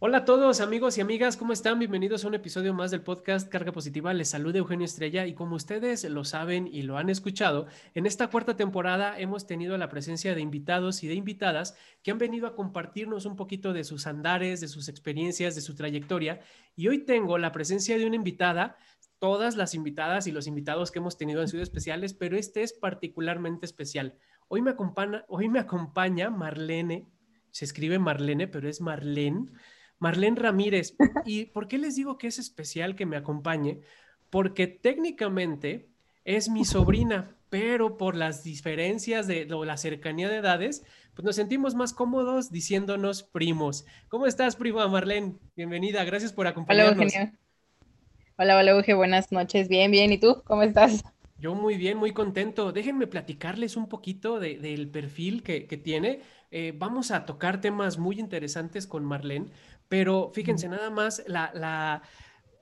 Hola a todos amigos y amigas, ¿cómo están? Bienvenidos a un episodio más del podcast Carga Positiva. Les saluda Eugenio Estrella y como ustedes lo saben y lo han escuchado, en esta cuarta temporada hemos tenido la presencia de invitados y de invitadas que han venido a compartirnos un poquito de sus andares, de sus experiencias, de su trayectoria. Y hoy tengo la presencia de una invitada, todas las invitadas y los invitados que hemos tenido han sido especiales, pero este es particularmente especial. Hoy me acompaña, hoy me acompaña Marlene, se escribe Marlene, pero es Marlene Marlene Ramírez. ¿Y por qué les digo que es especial que me acompañe? Porque técnicamente es mi sobrina, pero por las diferencias de o la cercanía de edades, pues nos sentimos más cómodos diciéndonos primos. ¿Cómo estás, prima Marlene? Bienvenida, gracias por acompañarnos. Hola, Hola, hola, Euge, buenas noches. Bien, bien. ¿Y tú? ¿Cómo estás? Yo muy bien, muy contento. Déjenme platicarles un poquito del perfil que, tiene. Eh, vamos a tocar temas muy interesantes con Marlene, pero fíjense, nada más, la,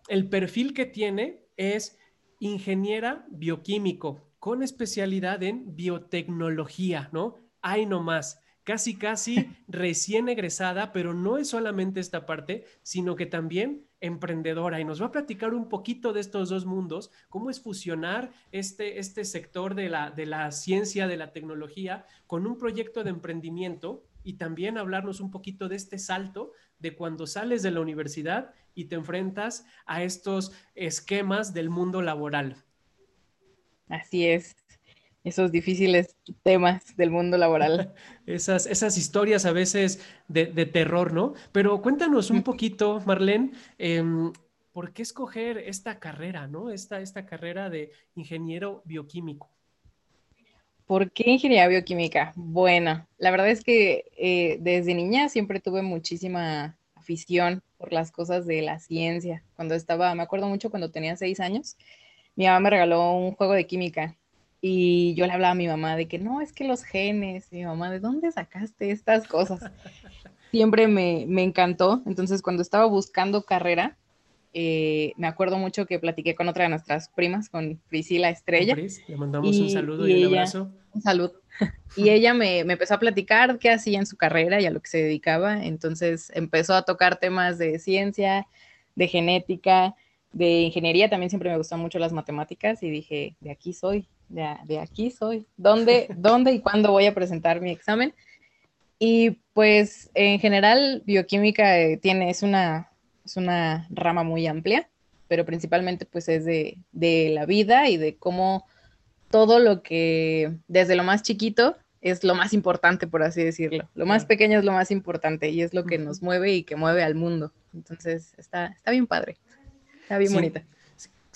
el perfil que tiene es ingeniera bioquímico con especialidad en biotecnología, ¿no? Hay nomás, casi, casi recién egresada, pero no es solamente esta parte, sino que también emprendedora y nos va a platicar un poquito de estos dos mundos, cómo es fusionar este, este sector de la, de la ciencia, de la tecnología, con un proyecto de emprendimiento y también hablarnos un poquito de este salto de cuando sales de la universidad y te enfrentas a estos esquemas del mundo laboral. Así es, esos difíciles temas del mundo laboral. esas, esas historias a veces de, terror, ¿no? Pero cuéntanos un poquito, Marlene, em, ¿por qué escoger esta carrera, ¿no? Esta, esta carrera de ingeniero bioquímico. ¿Por qué ingeniería bioquímica? Bueno, la verdad es que eh, desde niña siempre tuve muchísima afición por las cosas de la ciencia. Cuando estaba, me acuerdo mucho cuando tenía seis años, mi mamá me regaló un juego de química y yo le hablaba a mi mamá de que no, es que los genes, y mi mamá, ¿de dónde sacaste estas cosas? Siempre me, me encantó. Entonces, cuando estaba buscando carrera, eh, me acuerdo mucho que platiqué con otra de nuestras primas, con Priscila Estrella. le mandamos un saludo y, un abrazo. Un saludo. y ella me, me, empezó a platicar qué hacía en su carrera y a lo que se dedicaba. Entonces empezó a tocar temas de ciencia, de genética, de ingeniería. También siempre me gustan mucho las matemáticas y dije, de aquí soy, de, de aquí soy. ¿Dónde, ¿Dónde y cuándo voy a presentar mi examen? Y pues en general, bioquímica eh, tiene, es una es una rama muy amplia, pero principalmente pues es de, la vida y de cómo todo lo que desde lo más chiquito es lo más importante, por así decirlo. Lo más pequeño es lo más importante y es lo que nos mueve y que mueve al mundo. Entonces está, está bien padre, está bien bonita.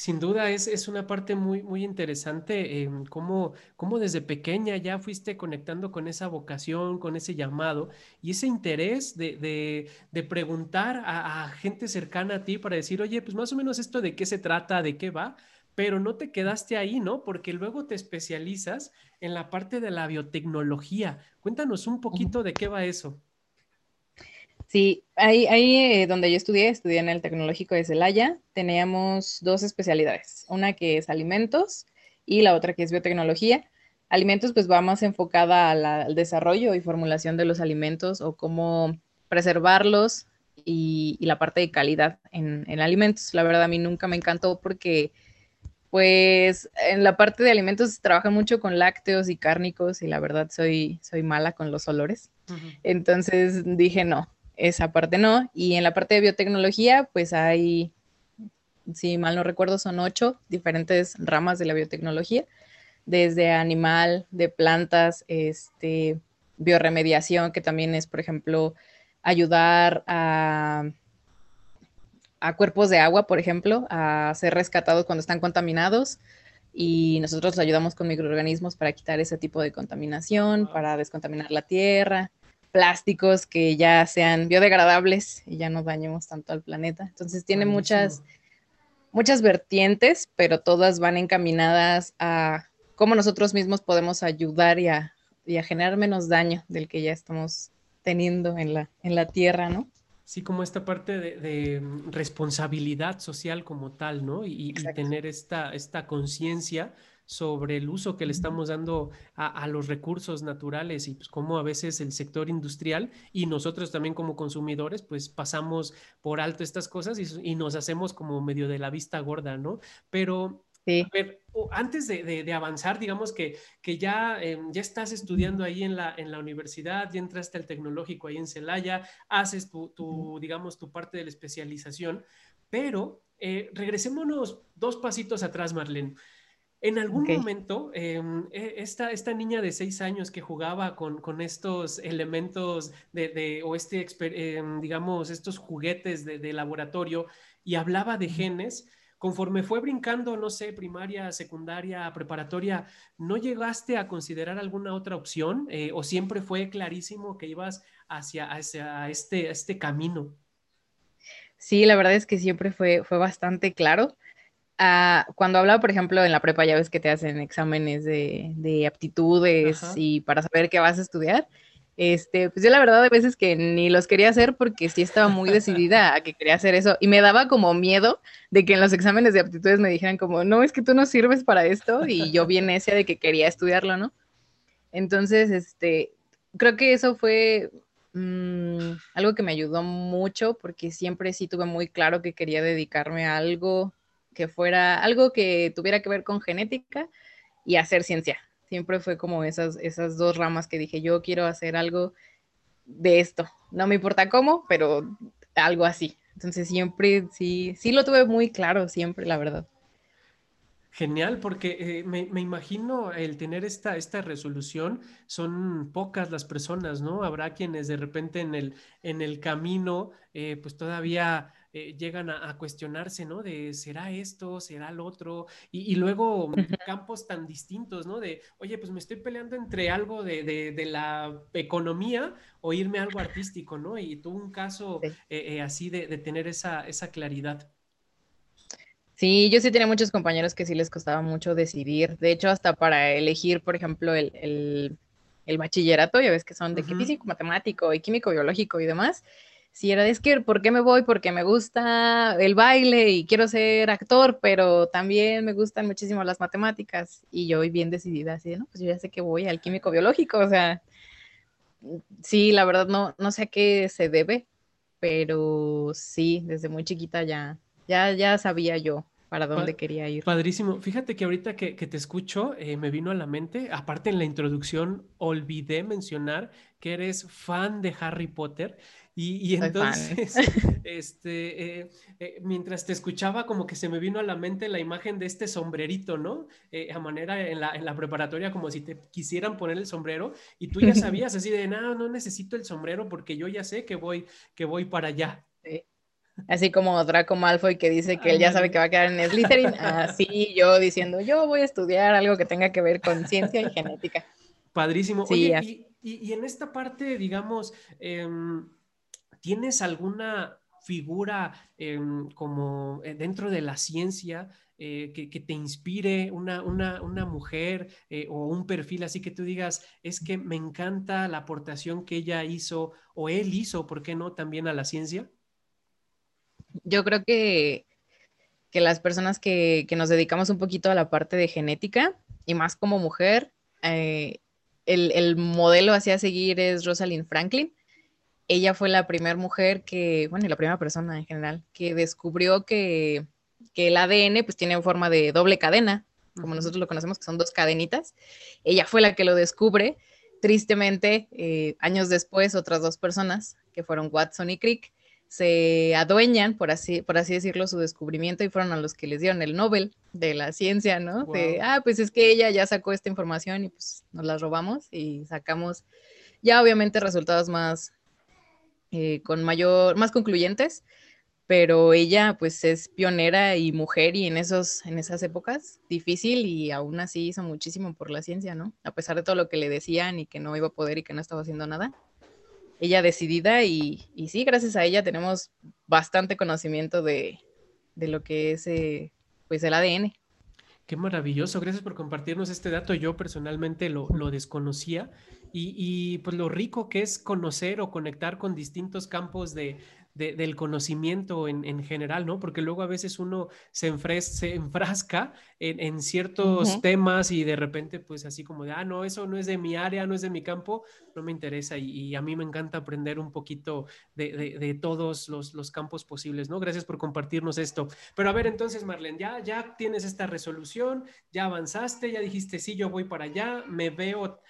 Sin duda es, una parte muy, muy interesante, eh, cómo, desde pequeña ya fuiste conectando con esa vocación, con ese llamado y ese interés de, preguntar a, a, gente cercana a ti para decir, oye, pues más o menos esto de qué se trata, de qué va, pero no te quedaste ahí, ¿no? Porque luego te especializas en la parte de la biotecnología. Cuéntanos un poquito de qué va eso. Sí, ahí, ahí eh, donde yo estudié, estudié en el Tecnológico de Celaya, teníamos dos especialidades, una que es alimentos y la otra que es biotecnología. Alimentos pues va más enfocada al desarrollo y formulación de los alimentos o cómo preservarlos y, la parte de calidad en, en, alimentos. La verdad a mí nunca me encantó porque pues en la parte de alimentos trabajan mucho con lácteos y cárnicos y la verdad soy, soy mala con los olores. Entonces dije no, esa parte no. Y en la parte de biotecnología, pues hay, si mal no recuerdo, son ocho diferentes ramas de la biotecnología, desde animal, de plantas, este, bioremediación, que también es, por ejemplo, ayudar a, a cuerpos de agua, por ejemplo, a ser rescatados cuando están contaminados. Y nosotros ayudamos con microorganismos para quitar ese tipo de contaminación, para descontaminar la tierra plásticos que ya sean biodegradables y ya no dañemos tanto al planeta. Entonces tiene muchas, muchas vertientes, pero todas van encaminadas a cómo nosotros mismos podemos ayudar y a, generar menos daño del que ya estamos teniendo en la, en la Tierra, ¿no? Sí, como esta parte de, responsabilidad social como tal, ¿no? Y, y tener esta, esta conciencia sobre el uso que le estamos dando a, los recursos naturales y pues cómo a veces el sector industrial y nosotros también como consumidores pues pasamos por alto estas cosas y, nos hacemos como medio de la vista gorda, ¿no? Pero a ver, antes de, avanzar, digamos que, que ya, em, ya estás estudiando ahí en la, en la universidad, ya entraste al tecnológico ahí en Celaya, haces tu, digamos, tu parte de la especialización, pero eh, regresémonos dos pasitos atrás, Marlene. En algún momento, em, e, esta, esta, niña de seis años que jugaba con, con estos elementos de, de o este, em, digamos, estos juguetes de, de, laboratorio y hablaba de genes, conforme fue brincando, no sé, primaria, secundaria, preparatoria, ¿no llegaste a considerar alguna otra opción eh, o siempre fue clarísimo que ibas hacia, hacia este, este camino? Sí, la verdad es que siempre fue, fue bastante claro. Ah, cuando hablaba, por ejemplo, en la prepa, ya ves que te hacen exámenes de, de aptitudes y para saber qué vas a estudiar. Este, pues yo la verdad de veces que ni los quería hacer porque sí estaba muy decidida a que quería hacer eso y me daba como miedo de que en los exámenes de aptitudes me dijeran como, no, es que tú no sirves para esto y yo bien ese de que quería estudiarlo, ¿no? Entonces, este, creo que eso fue mm, algo que me ayudó mucho porque siempre sí tuve muy claro que quería dedicarme a algo que fuera, algo que tuviera que ver con genética y hacer ciencia Siempre fue como esas, esas dos ramas que dije, yo quiero hacer algo de esto. No me importa cómo, pero algo así. Entonces siempre, sí, sí lo tuve muy claro, siempre, la verdad. Genial, porque eh, me, imagino el tener esta, esta resolución, son pocas las personas, ¿no? Habrá quienes de repente en el, en el camino, eh, pues todavía eh, llegan a, cuestionarse, ¿no? De, ¿será esto? ¿Será lo otro? Y, luego campos tan distintos, ¿no? De, oye, pues me estoy peleando entre algo de, la economía o irme a algo artístico, ¿no? Y tuvo un caso eh, eh, así de, tener esa, esa claridad. Sí, yo sí tenía muchos compañeros que sí les costaba mucho decidir. De hecho, hasta para elegir, por ejemplo, el, bachillerato, ya ves que son de físico, matemático y químico, biológico y demás si era de es que, ¿por qué me voy? Porque me gusta el baile y quiero ser actor, pero también me gustan muchísimo las matemáticas y yo voy bien decidida, así, ¿no? Pues yo ya sé que voy al químico biológico, o sea, sí, la verdad no, no sé a qué se debe, pero sí, desde muy chiquita ya, ya, ya sabía yo para dónde quería ir. Padrísimo. Fíjate que ahorita que, te escucho, eh, me vino a la mente, aparte en la introducción, olvidé mencionar que eres fan de Harry Potter. Y, entonces, este, eh, eh, mientras te escuchaba, como que se me vino a la mente la imagen de este sombrerito, ¿no? a manera en la, en la, preparatoria, como si te quisieran poner el sombrero y tú ya sabías así de, no, no necesito el sombrero porque yo ya sé que voy, que voy para allá. Sí. Así como Draco Malfoy que dice que él ya sabe que va a quedar en Slytherin, así yo diciendo, yo voy a estudiar algo que tenga que ver con ciencia y genética. Padrísimo. Oye, y, en esta parte, digamos, em, ¿tienes alguna figura em, como eh, dentro de la ciencia eh, que, te inspire una, una, mujer eh, o un perfil así que tú digas, es que me encanta la aportación que ella hizo o él hizo, ¿por qué no también a la ciencia? yo creo que, que las personas que, que, nos dedicamos un poquito a la parte de genética y más como mujer, el, el, modelo hacia seguir es Rosalind Franklin. Ella fue la primera mujer que, bueno, la primera persona en general, que descubrió que, que el ADN pues tiene forma de doble cadena, como nosotros lo conocemos, que son dos cadenitas. Ella fue la que lo descubre. Tristemente, eh, años después, otras dos personas, que fueron Watson y Crick, se adueñan, por así, por así decirlo, su descubrimiento y fueron a los que les dieron el Nobel de la ciencia, ¿no? De, ah, pues es que ella ya sacó esta información y pues nos la robamos y sacamos ya obviamente resultados más, eh, con mayor, más concluyentes, pero ella pues es pionera y mujer y en, esos, en esas épocas difícil y aún así hizo muchísimo por la ciencia, ¿no? A pesar de todo lo que le decían y que no iba a poder y que no estaba haciendo nada ella decidida y, y, sí, gracias a ella tenemos bastante conocimiento de, de lo que es eh, pues el ADN. Qué maravilloso, gracias por compartirnos este dato. Yo personalmente lo, lo desconocía y, y, pues lo rico que es conocer o conectar con distintos campos de, del conocimiento en, general, ¿no? Porque luego a veces uno se, se enfrasca en, ciertos temas y de repente pues así como de, ah, no, eso no es de mi área, no es de mi campo, no me interesa y, a mí me encanta aprender un poquito de, todos los, campos posibles, ¿no? Gracias por compartirnos esto. Pero a ver, entonces, Marlene, ya, ya tienes esta resolución, ya avanzaste, ya dijiste, sí, yo voy para allá, me veo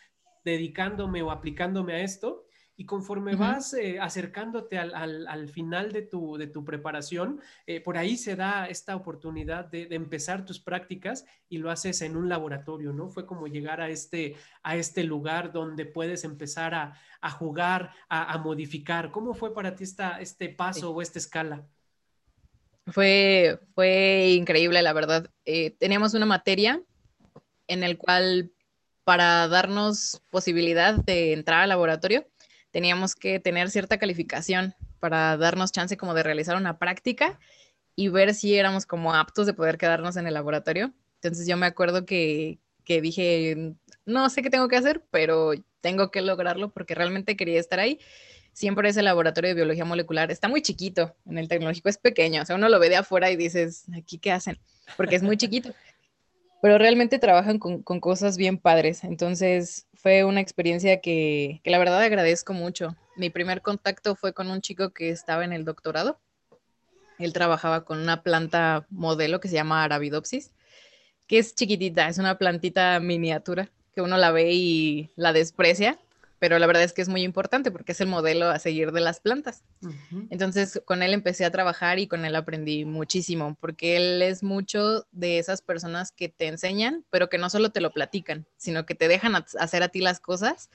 dedicándome o aplicándome a esto. Y conforme vas eh, acercándote al, final de tu, de tu preparación, eh, por ahí se da esta oportunidad de, empezar tus prácticas y lo haces en un laboratorio, ¿no? Fue como llegar a este, a este lugar donde puedes empezar a, jugar, a, modificar. ¿Cómo fue para ti esta, este paso o esta escala? Fue, fue increíble, la verdad. Eh, teníamos una materia en el cual para darnos posibilidad de entrar al laboratorio, teníamos que tener cierta calificación para darnos chance como de realizar una práctica y ver si éramos como aptos de poder quedarnos en el laboratorio. Entonces yo me acuerdo que, que dije, no sé qué tengo que hacer, pero tengo que lograrlo porque realmente quería estar ahí. Siempre ese laboratorio de biología molecular está muy chiquito, en el tecnológico es pequeño, o sea, uno lo ve de afuera y dices, ¿aquí qué hacen? Porque es muy chiquito pero realmente trabajan con, cosas bien padres. Entonces fue una experiencia que, la verdad agradezco mucho. Mi primer contacto fue con un chico que estaba en el doctorado. Él trabajaba con una planta modelo que se llama Arabidopsis, que es chiquitita, es una plantita miniatura que uno la ve y la desprecia, pero la verdad es que es muy importante porque es el modelo a seguir de las plantas. Entonces, con él empecé a trabajar y con él aprendí muchísimo, porque él es mucho de esas personas que te enseñan, pero que no solo te lo platican, sino que te dejan hacer a ti las cosas.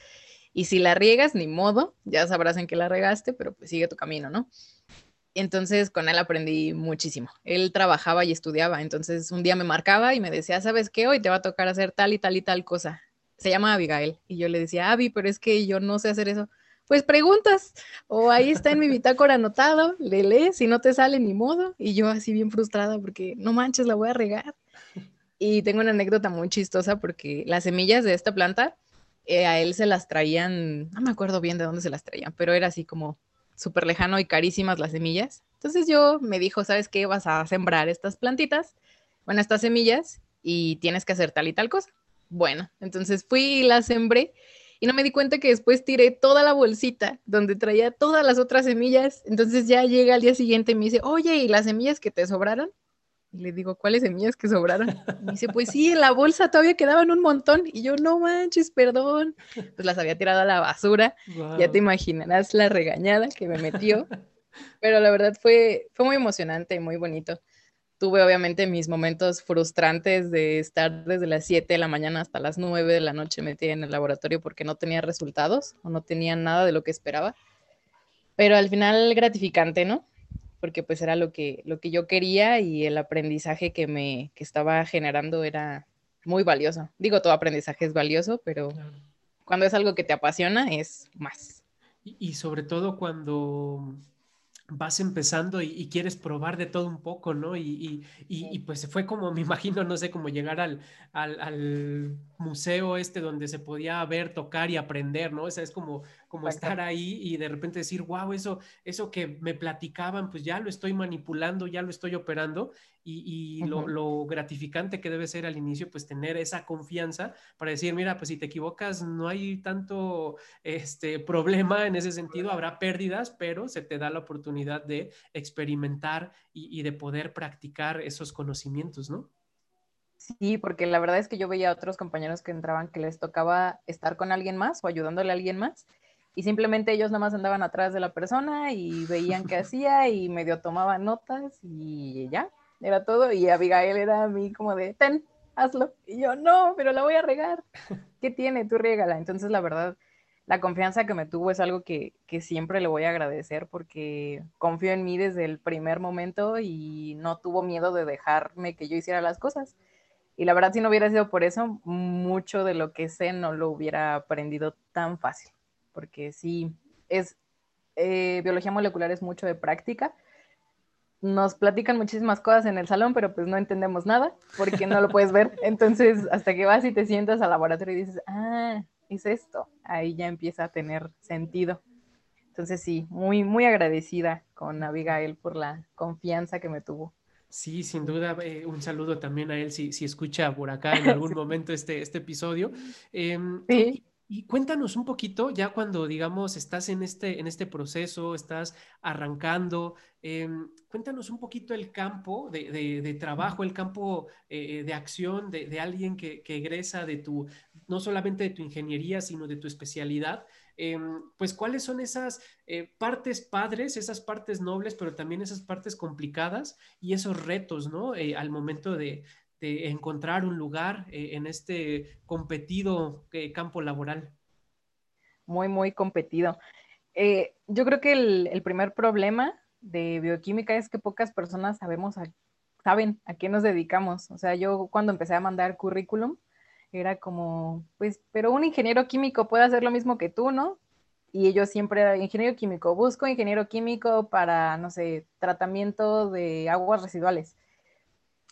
Y si la riegas, ni modo, ya sabrás en qué la regaste, pero pues sigue tu camino, ¿no? Entonces con él aprendí muchísimo. Él trabajaba y estudiaba, entonces un día me marcaba y me decía, ¿sabes qué? Hoy te va a tocar hacer tal y tal y tal cosa se llama Abigail. Y yo le decía, Abby, pero es que yo no sé hacer eso. Pues preguntas, o ahí está en mi bitácora anotado, le lees, si no te sale ni modo. Y yo así bien frustrada porque no manches, la voy a regar. Y tengo una anécdota muy chistosa porque las semillas de esta planta, eh, a él se las traían, no me acuerdo bien de dónde se las traían, pero era así como súper lejano y carísimas las semillas. Entonces yo me dijo, ¿sabes qué? Vas a sembrar estas plantitas, bueno, estas semillas, y tienes que hacer tal y tal cosa. Bueno, entonces fui y la sembré y no me di cuenta que después tiré toda la bolsita donde traía todas las otras semillas. Entonces ya llega al día siguiente y me dice, oye, ¿y las semillas que te sobraron? Y le digo, ¿cuáles semillas que sobraron? Y me dice, pues sí, en la bolsa todavía quedaban un montón. Y yo, no manches, perdón. Pues las había tirado a la basura. Ya te imaginarás la regañada que me metió. Pero la verdad fue, fue muy emocionante y muy bonito tuve obviamente mis momentos frustrantes de estar desde las 7 de la mañana hasta las 9 de la noche metida en el laboratorio porque no tenía resultados o no tenía nada de lo que esperaba. Pero al final gratificante, ¿no? Porque pues era lo que, lo que yo quería y el aprendizaje que me que estaba generando era muy valioso. Digo, todo aprendizaje es valioso, pero cuando es algo que te apasiona es más. y sobre todo cuando vas empezando y, quieres probar de todo un poco, ¿no? Y, y, pues fue como, me imagino, no sé, como llegar al, al, museo este donde se podía ver, tocar y aprender, ¿no? O sea, es como, como estar ahí y de repente decir, wow, eso, eso que me platicaban, pues ya lo estoy manipulando, ya lo estoy operando y, lo, gratificante que debe ser al inicio, pues tener esa confianza para decir, mira, pues si te equivocas, no hay tanto este, problema en ese sentido, habrá pérdidas, pero se te da la oportunidad de experimentar y, de poder practicar esos conocimientos, ¿no? Sí, porque la verdad es que yo veía a otros compañeros que entraban que les tocaba estar con alguien más o ayudándole a alguien más y simplemente ellos nada más andaban atrás de la persona y veían qué hacía y medio tomaban notas y ya, era todo. Y Abigail era a mí como de, ten, hazlo. Y yo, no, pero la voy a regar. ¿Qué tiene? Tú regala. Entonces, la verdad, la confianza que me tuvo es algo que, que, siempre le voy a agradecer porque confió en mí desde el primer momento y no tuvo miedo de dejarme que yo hiciera las cosas. Y la verdad, si no hubiera sido por eso, mucho de lo que sé no lo hubiera aprendido tan fácil. Porque sí, es, eh, biología molecular es mucho de práctica nos platican muchísimas cosas en el salón, pero pues no entendemos nada porque no lo puedes ver. Entonces, hasta que vas y te sientas al laboratorio y dices, ah, es esto, ahí ya empieza a tener sentido. Entonces sí, muy, muy agradecida con Abigail por la confianza que me tuvo. Sí, sin duda, eh, un saludo también a él si, si escucha por acá en algún momento este, este episodio. Em, sí. Y cuéntanos un poquito, ya cuando, digamos, estás en este, en este proceso, estás arrancando, em, cuéntanos un poquito el campo de, trabajo, el campo eh, de acción de, alguien que, egresa de tu, no solamente de tu ingeniería, sino de tu especialidad. Em, pues, ¿cuáles son esas eh, partes padres, esas partes nobles, pero también esas partes complicadas y esos retos, ¿no? Eh, al momento de, de encontrar un lugar eh, en este competido eh, campo laboral? Muy, muy competido. Eh, yo creo que el, primer problema de bioquímica es que pocas personas sabemos saben a qué nos dedicamos. O sea, yo cuando empecé a mandar currículum, era como, pues, pero un ingeniero químico puede hacer lo mismo que tú, ¿no? Y yo siempre era ingeniero químico, busco ingeniero químico para, no sé, tratamiento de aguas residuales.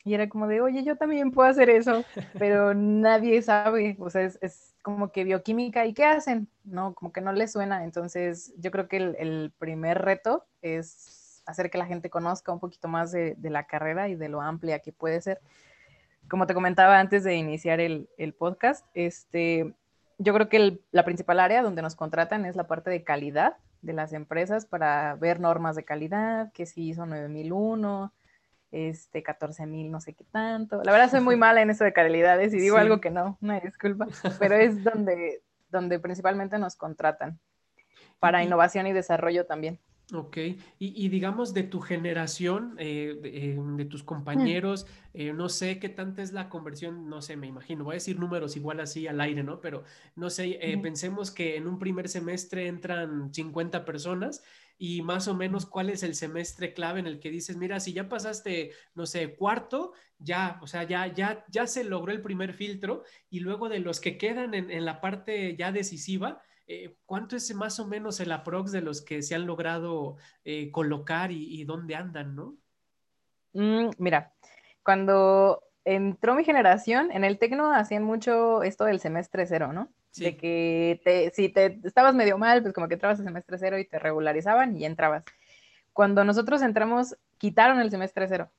Y era como de, oye, yo también puedo hacer eso, pero nadie sabe, o sea, es, como que bioquímica, ¿y qué hacen? No, como que no les suena. Entonces, yo creo que el, primer reto es hacer que la gente conozca un poquito más de, la carrera y de lo amplia que puede ser. Como te comentaba antes de iniciar el, podcast, este, yo creo que la principal área donde nos contratan es la parte de calidad de las empresas para ver normas de calidad, que si hizo 9001, este, 14 mil, no sé qué tanto. La verdad soy muy mala en eso de calidades y digo algo que no, una disculpa, pero es donde, donde principalmente nos contratan para innovación y desarrollo también. Ok, y, digamos de tu generación, eh, eh, de, tus compañeros, eh, no sé qué tanta es la conversión, no sé, me imagino, voy a decir números igual así al aire, ¿no? Pero no sé, pensemos que en un primer semestre entran 50 personas y más o menos cuál es el semestre clave en el que dices, mira, si ya pasaste, no sé, cuarto, ya, o sea, ya, ya, ya se logró el primer filtro y luego de los que quedan en, la parte ya decisiva, eh, ¿cuánto es más o menos el aprox de los que se han logrado eh, colocar y, dónde andan, no? Mm, mira, cuando entró mi generación, en el Tecno hacían mucho esto del semestre cero, ¿no? De que te, si te estabas medio mal, pues como que entrabas al semestre cero y te regularizaban y entrabas. Cuando nosotros entramos, quitaron el semestre cero.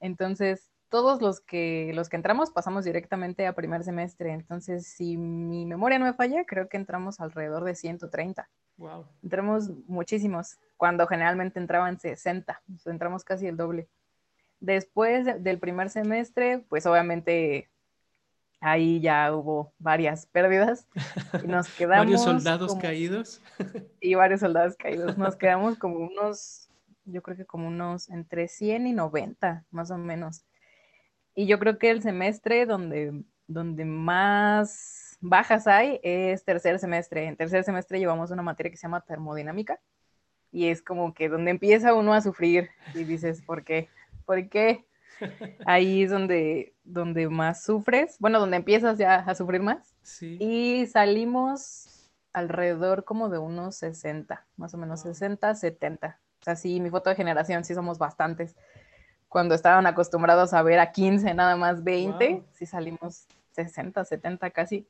Entonces, todos los que, los que entramos pasamos directamente a primer semestre. Entonces, si mi memoria no me falla, creo que entramos alrededor de 130. Wow. Entramos muchísimos, cuando generalmente entraban 60. entramos casi el doble. Después del primer semestre, pues obviamente ahí ya hubo varias pérdidas y nos quedamos. varios soldados caídos. y varios soldados caídos. Nos quedamos como unos, yo creo que como unos entre 100 y 90, más o menos. Y yo creo que el semestre donde, donde más bajas hay es tercer semestre. En tercer semestre llevamos una materia que se llama termodinámica y es como que donde empieza uno a sufrir y dices, ¿por qué? ¿Por qué? Ahí es donde, donde más sufres, bueno, donde empiezas ya a sufrir más. Y salimos alrededor como de unos 60, más o menos 60, 70. O sea, sí, mi foto de generación sí somos bastantes. Cuando estaban acostumbrados a ver a 15, nada más 20, sí salimos 60, 70 casi.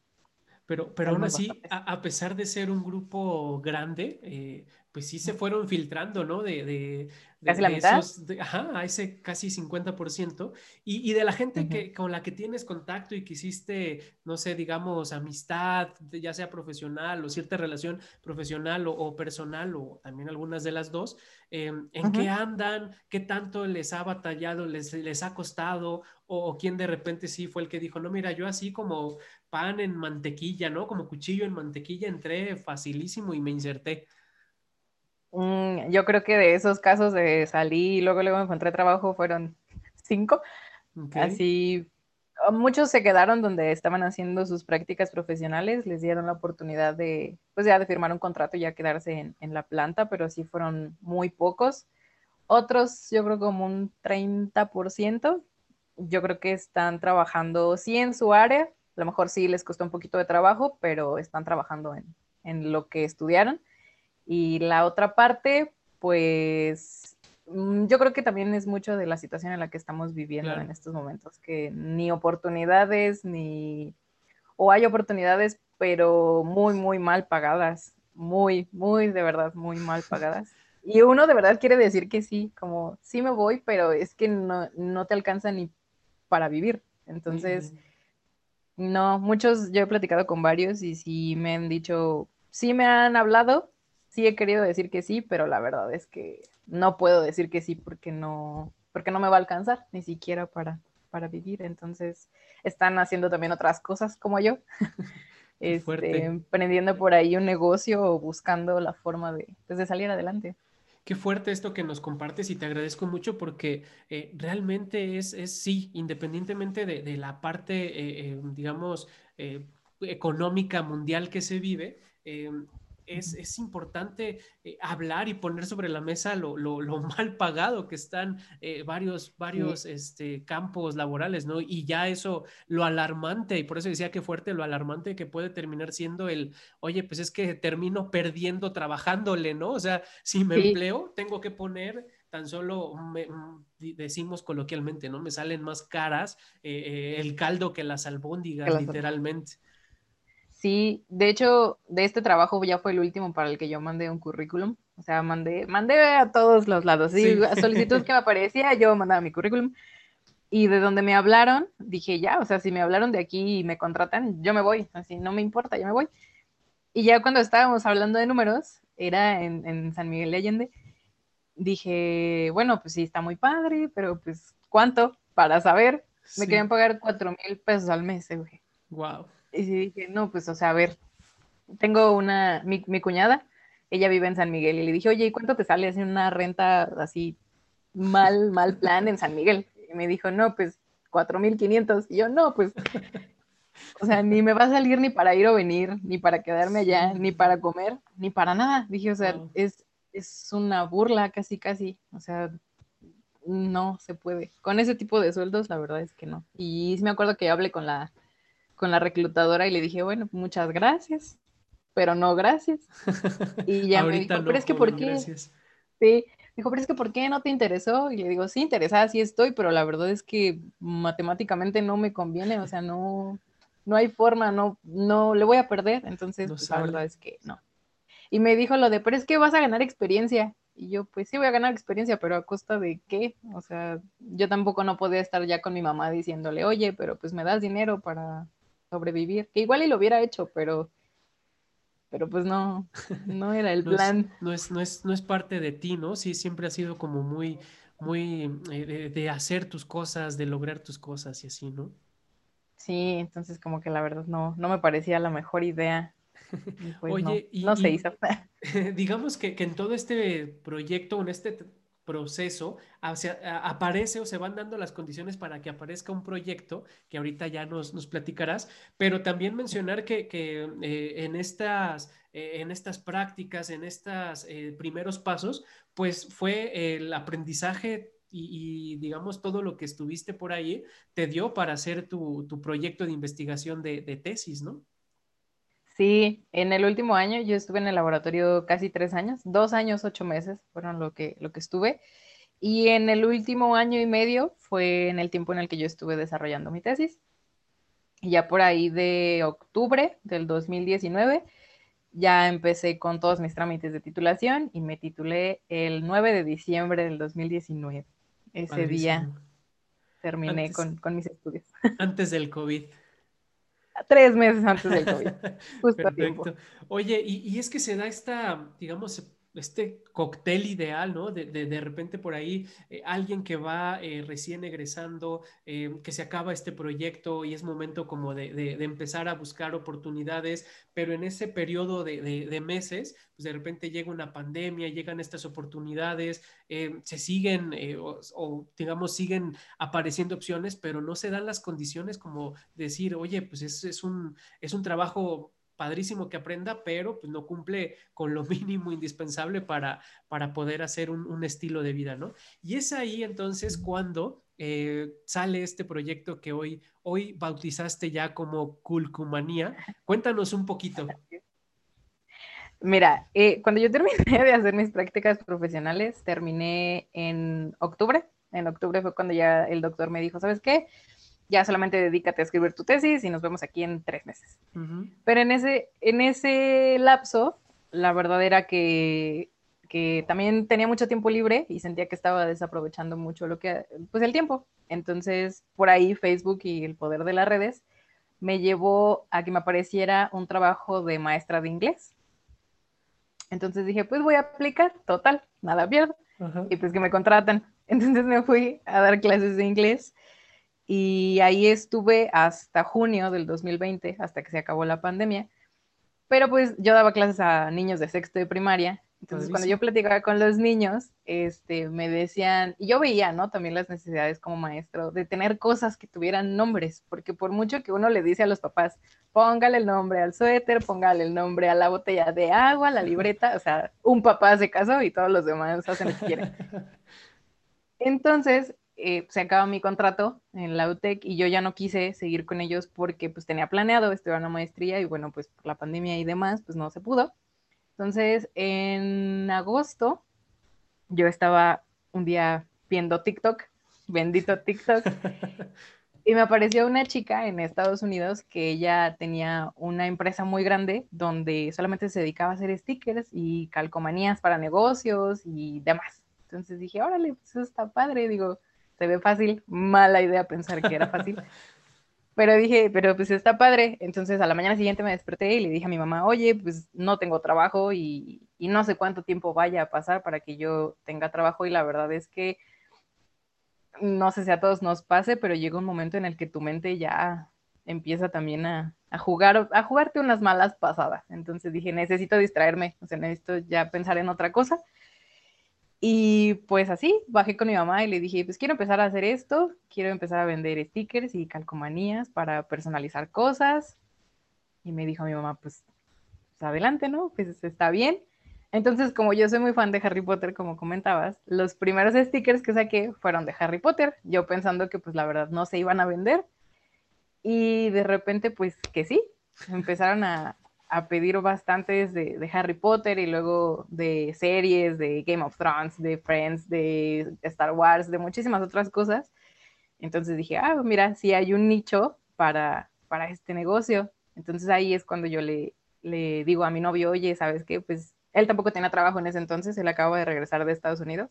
Pero, pero aún así, a, pesar de ser un grupo grande, eh, pues sí se fueron filtrando, ¿no? De, de, casi la mitad. ajá, a ese casi 50%. Y, y de la gente que, con la que tienes contacto y que hiciste, no sé, digamos, amistad, ya sea profesional o cierta relación profesional o, personal, o también algunas de las dos, em, ¿en qué andan? ¿Qué tanto les ha batallado? ¿Les, les ha costado? O, o, quién de repente sí fue el que dijo, no, mira, yo así como pan en mantequilla, ¿no? Como cuchillo en mantequilla, entré facilísimo y me inserté. Mm, yo creo que de esos casos de salir y luego luego encontré trabajo fueron cinco. Así, oh, muchos se quedaron donde estaban haciendo sus prácticas profesionales, les dieron la oportunidad de, pues ya de firmar un contrato y ya quedarse en, la planta, pero sí fueron muy pocos. Otros, yo creo como un 30%, yo creo que están trabajando sí en su área, a lo mejor sí les costó un poquito de trabajo, pero están trabajando en, en lo que estudiaron. Y la otra parte, pues mm, yo creo que también es mucho de la situación en la que estamos viviendo en estos momentos, que ni oportunidades, ni... o hay oportunidades, pero muy, muy mal pagadas. muy, muy, de verdad, muy mal pagadas. Y uno de verdad quiere decir que sí, como sí me voy, pero es que no, no te alcanza ni para vivir. Entonces, no, muchos, yo he platicado con varios y sí me han dicho, sí me han hablado, sí he querido decir que sí, pero la verdad es que no puedo decir que sí porque no, porque no me va a alcanzar ni siquiera para, para vivir. Entonces, están haciendo también otras cosas como yo. este, emprendiendo por ahí un negocio o buscando la forma de, pues, de salir adelante. Qué fuerte esto que nos compartes y te agradezco mucho porque eh, realmente es, es, sí, independientemente de, la parte, eh, eh, digamos, económica mundial que se vive, es, importante eh, hablar y poner sobre la mesa lo, mal pagado que están eh, varios, varios este, campos laborales, ¿no? Y ya eso, lo alarmante, y por eso decía que fuerte, lo alarmante que puede terminar siendo el, oye, pues es que termino perdiendo trabajándole, ¿no? O sea, si me empleo, tengo que poner tan solo mm, decimos coloquialmente, ¿no? Me salen más caras eh, el caldo que las albóndigas, literalmente. Sí, de hecho, de este trabajo ya fue el último para el que yo mandé un currículum. O sea, mandé, mandé a todos los lados. Sí, solicitud que me aparecía, yo mandaba mi currículum. Y de donde me hablaron, dije, ya, o sea, si me hablaron de aquí y me contratan, yo me voy. Así, no me importa, yo me voy. Y ya cuando estábamos hablando de números, era en, en San Miguel de Allende, dije, bueno, pues sí, está muy padre, pero pues, ¿cuánto? Para saber. Me querían pagar cuatro mil pesos al mes, eh, güey. Wow. Y dije, no, pues, o sea, a ver, tengo una, mi, cuñada, ella vive en San Miguel, y le dije, oye, ¿y cuánto te sale hacer una renta así mal, mal plan en San Miguel? Y me dijo, no, pues, 4.500. Y yo, no, pues, o sea, ni me va a salir ni para ir o venir, ni para quedarme allá, ni para comer, ni para nada. Dije, o sea, es, es una burla casi, casi. O sea, no se puede. Con ese tipo de sueldos, la verdad es que no. Y me acuerdo que hablé con la con la reclutadora y le dije, bueno, muchas gracias, pero no gracias. Y ya me dijo, pero es que ¿por qué? Sí, dijo, pero es que ¿por qué no te interesó? Y le digo, sí, interesada sí estoy, pero la verdad es que matemáticamente no me conviene, o sea, no, no hay forma, no, no, le voy a perder, entonces pues, la verdad es que no. Y me dijo lo de, pero es que vas a ganar experiencia. Y yo, pues sí voy a ganar experiencia, pero a costa de qué? O sea, yo tampoco no podía estar ya con mi mamá diciéndole, oye, pero pues me das dinero para, sobrevivir, que igual y lo hubiera hecho, pero, pero pues no, no era el plan. no, es, no, es, no es parte de ti, ¿no? Sí, siempre ha sido como muy, muy eh, de, hacer tus cosas, de lograr tus cosas y así, ¿no? Sí, entonces como que la verdad no, no me parecía la mejor idea. Pues Oye, no, no se hizo. digamos que, que, en todo este proyecto, en este proceso, aparece o se van dando las condiciones para que aparezca un proyecto que ahorita ya nos, nos platicarás, pero también mencionar que, que eh, en, estas, eh, en estas prácticas, en estos eh, primeros pasos, pues fue el aprendizaje y, digamos todo lo que estuviste por ahí te dio para hacer tu, tu proyecto de investigación de, de tesis, ¿no? Sí, en el último año yo estuve en el laboratorio casi tres años, dos años, ocho meses fueron lo que, lo que estuve. Y en el último año y medio fue en el tiempo en el que yo estuve desarrollando mi tesis. Y ya por ahí de octubre del 2019 ya empecé con todos mis trámites de titulación y me titulé el 9 de diciembre del 2019. Ese día terminé con, con mis estudios. Antes del COVID tres meses antes del COVID. Perfecto. Oye, y, y, es que se da esta, digamos, este cóctel ideal, ¿no? De, de, repente por ahí eh, alguien que va eh, recién egresando, eh, que se acaba este proyecto y es momento como de, de, empezar a buscar oportunidades, pero en ese periodo de, meses, pues de repente llega una pandemia, llegan estas oportunidades, se siguen o, o, digamos siguen apareciendo opciones, pero no se dan las condiciones como decir, oye, pues es, es, un, es un trabajo padrísimo que aprenda, pero pues no cumple con lo mínimo indispensable para, para poder hacer un, estilo de vida, ¿no? Y es ahí entonces cuando eh, sale este proyecto que hoy, hoy bautizaste ya como Culcumanía. Cuéntanos un poquito. Mira, eh, cuando yo terminé de hacer mis prácticas profesionales, terminé en octubre. En octubre fue cuando ya el doctor me dijo, ¿sabes qué? Ya solamente dedícate a escribir tu tesis y nos vemos aquí en tres meses. Pero en ese, en ese lapso, la verdad era que, que también tenía mucho tiempo libre y sentía que estaba desaprovechando mucho lo que, pues el tiempo. Entonces, por ahí Facebook y el poder de las redes me llevó a que me apareciera un trabajo de maestra de inglés. Entonces dije, pues voy a aplicar, total, nada pierdo. Y pues que me contratan. Entonces me fui a dar clases de inglés y ahí estuve hasta junio del 2020, hasta que se acabó la pandemia. Pero pues yo daba clases a niños de sexto de primaria entonces, cuando yo platicaba con los niños, este, me decían, y yo veía, ¿no? También las necesidades como maestro de tener cosas que tuvieran nombres, porque por mucho que uno le dice a los papás, póngale el nombre al suéter, póngale el nombre a la botella de agua, a la libreta, o sea, un papá se casó y todos los demás hacen lo que quieren. Entonces, eh, se acaba mi contrato en la UTEC y yo ya no quise seguir con ellos porque pues tenía planeado estudiar una maestría y bueno, pues por la pandemia y demás, pues no se pudo. Entonces, en agosto, yo estaba un día viendo TikTok, bendito TikTok, y me apareció una chica en Estados Unidos que ella tenía una empresa muy grande donde solamente se dedicaba a hacer stickers y calcomanías para negocios y demás. Entonces dije, órale, pues eso está padre, digo, se ve fácil, mala idea pensar que era fácil. Pero dije, pero pues está padre. Entonces a la mañana siguiente me desperté y le dije a mi mamá, oye, pues no tengo trabajo y, y, no sé cuánto tiempo vaya a pasar para que yo tenga trabajo. Y la verdad es que no sé si a todos nos pase, pero llega un momento en el que tu mente ya empieza también a, a jugar, a jugarte unas malas pasadas. Entonces dije, necesito distraerme, o sea, necesito ya pensar en otra cosa. Y pues así, bajé con mi mamá y le dije, pues quiero empezar a hacer esto, quiero empezar a vender stickers y calcomanías para personalizar cosas. Y me dijo mi mamá, pues, pues adelante, ¿no? Pues está bien. Entonces, como yo soy muy fan de Harry Potter, como comentabas, los primeros stickers que saqué fueron de Harry Potter, yo pensando que pues la verdad no se iban a vender. Y de repente, pues que sí, empezaron a, a pedir bastantes de, de, Harry Potter y luego de series, de Game of Thrones, de Friends, de Star Wars, de muchísimas otras cosas. Entonces dije, ah, mira, sí hay un nicho para, para este negocio. Entonces ahí es cuando yo le, le digo a mi novio, oye, ¿sabes qué? Pues él tampoco tenía trabajo en ese entonces, él acaba de regresar de Estados Unidos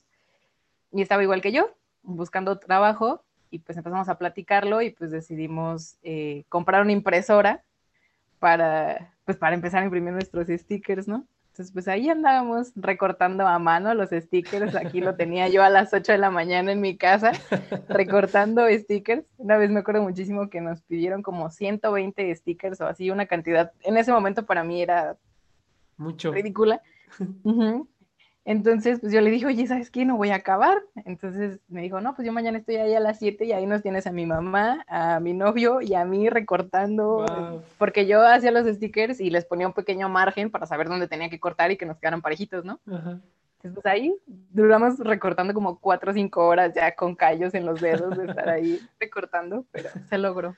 y estaba igual que yo, buscando trabajo y pues empezamos a platicarlo y pues decidimos eh, comprar una impresora para, pues para empezar a imprimir nuestros stickers, ¿no? Entonces, pues ahí andábamos recortando a mano los stickers. Aquí lo tenía yo a las 8 de la mañana en mi casa, recortando stickers. Una vez me acuerdo muchísimo que nos pidieron como 120 stickers o así, una cantidad. En ese momento para mí era mucho ridícula. Entonces, pues yo le dije, oye, ¿sabes qué? No voy a acabar. Entonces me dijo, no, pues yo mañana estoy ahí a las 7 y ahí nos tienes a mi mamá, a mi novio y a mí recortando, porque yo hacía los stickers y les ponía un pequeño margen para saber dónde tenía que cortar y que nos quedaran parejitos, ¿no? Entonces, pues ahí duramos recortando como 4 o 5 horas ya con callos en los dedos de estar ahí recortando, pero se logró.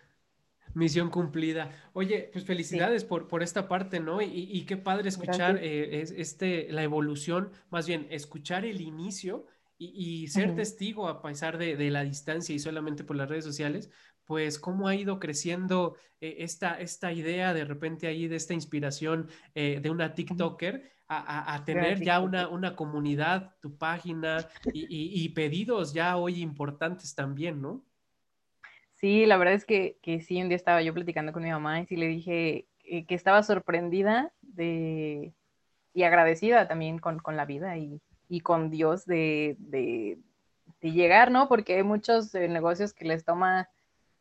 Misión cumplida. Oye, pues felicidades por, por esta parte, ¿no? Y, qué padre escuchar eh, este, la evolución, más bien escuchar el inicio y, ser testigo a pesar de, la distancia y solamente por las redes sociales, pues cómo ha ido creciendo eh, esta, esta idea de repente ahí de esta inspiración eh, de una TikToker a, tener ya una, una, comunidad, tu página y pedidos ya hoy importantes también, ¿no? Sí, la verdad es que, que, sí, un día estaba yo platicando con mi mamá y sí le dije eh, que estaba sorprendida de, y agradecida también con, con la vida y, y con Dios de, de, de, llegar, ¿no? Porque hay muchos eh, negocios que les toma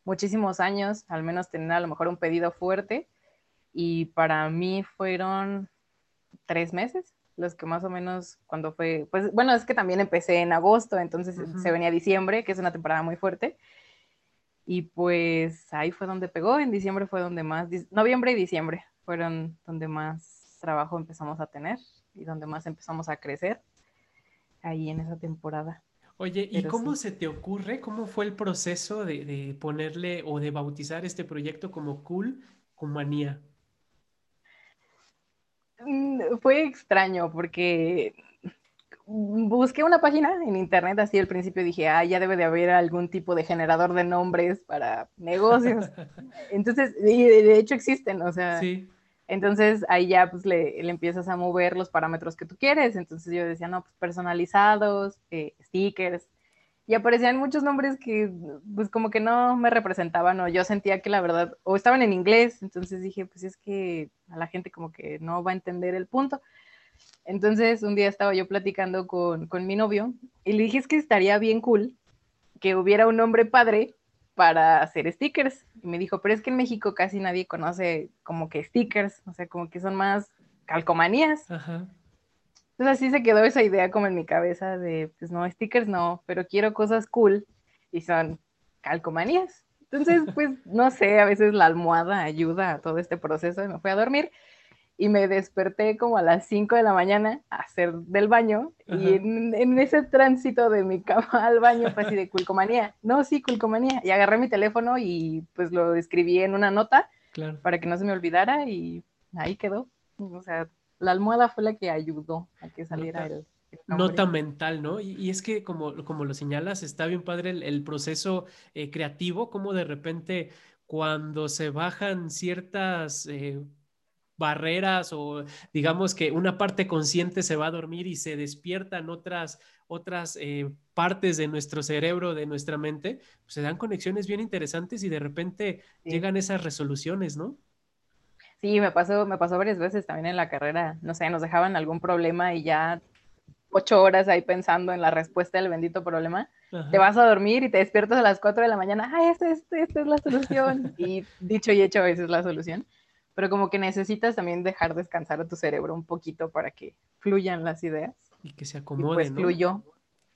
muchísimos años, al menos tener a lo mejor un pedido fuerte, y para mí fueron tres meses los que más o menos cuando fue, pues bueno, es que también empecé en agosto, entonces se venía diciembre, que es una temporada muy fuerte, y pues ahí fue donde pegó, en diciembre fue donde más, noviembre y diciembre fueron donde más trabajo empezamos a tener y donde más empezamos a crecer ahí en esa temporada. Oye, ¿y cómo se te ocurre? ¿Cómo fue el proceso de, de, ponerle o de bautizar este proyecto como Cool Manía? Mm, fue extraño porque busqué una página en internet, así al principio dije, ah, ya debe de haber algún tipo de generador de nombres para negocios. Entonces, de, hecho existen, o sea, Entonces ahí ya pues le, le, empiezas a mover los parámetros que tú quieres. Entonces yo decía, no, pues personalizados, eh, stickers. Y aparecían muchos nombres que pues como que no me representaban o yo sentía que la verdad, o estaban en inglés. Entonces dije, pues es que a la gente como que no va a entender el punto. Entonces un día estaba yo platicando con, con mi novio y le dije, es que estaría bien cool que hubiera un nombre padre para hacer stickers. Y me dijo, pero es que en México casi nadie conoce como que stickers, o sea, como que son más calcomanías. Entonces así se quedó esa idea como en mi cabeza de, pues no, stickers no, pero quiero cosas cool y son calcomanías. Entonces, pues no sé, a veces la almohada ayuda a todo este proceso y me fui a dormir y me desperté como a las 5 de la mañana a hacer del baño y en, ese tránsito de mi cama al baño fue así de culcomanía. No, sí, culcomanía. Y agarré mi teléfono y pues lo escribí en una nota para que no se me olvidara y ahí quedó. O sea, la almohada fue la que ayudó a que saliera el, nota mental, ¿no? Y, es que como, como lo señalas, está bien padre el, proceso eh, creativo, como de repente cuando se bajan ciertas eh, barreras o digamos que una parte consciente se va a dormir y se despiertan otras, otras eh, partes de nuestro cerebro, de nuestra mente, pues se dan conexiones bien interesantes y de repente llegan esas resoluciones, ¿no? Sí, me pasó, me pasó varias veces también en la carrera, no sé, nos dejaban algún problema y ya ocho horas ahí pensando en la respuesta del bendito problema, te vas a dormir y te despiertas a las cuatro de la mañana, ah, esta, es la solución. y dicho y hecho, esa es la solución pero como que necesitas también dejar descansar a tu cerebro un poquito para que fluyan las ideas. Y que se acomoden. Y pues fluyó,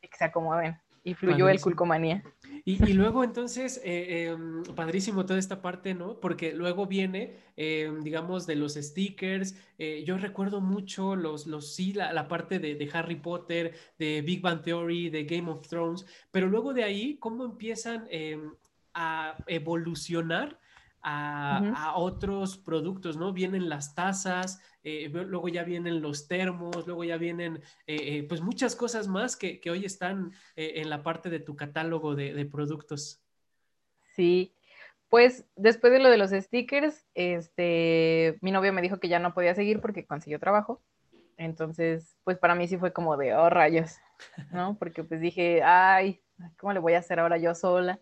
y que se acomoden. Y fluyó el culcomanía. Y, luego entonces, eh, em, padrísimo toda esta parte, ¿no? Porque luego viene, em, digamos, de los stickers. Eh, yo recuerdo mucho los, los sí, la, parte de, de, Harry Potter, de Big Bang Theory, de Game of Thrones, pero luego de ahí, ¿cómo empiezan em, a evolucionar a, otros productos, ¿no? Vienen las tazas, eh, luego ya vienen los termos, luego ya vienen eh, eh, pues muchas cosas más que, hoy están en la parte de tu catálogo de, productos. Sí, pues después de lo de los stickers, este, mi novio me dijo que ya no podía seguir porque consiguió trabajo. Entonces, pues para mí sí fue como de, oh rayos, ¿no? Porque pues dije, ay, ¿cómo le voy a hacer ahora yo sola?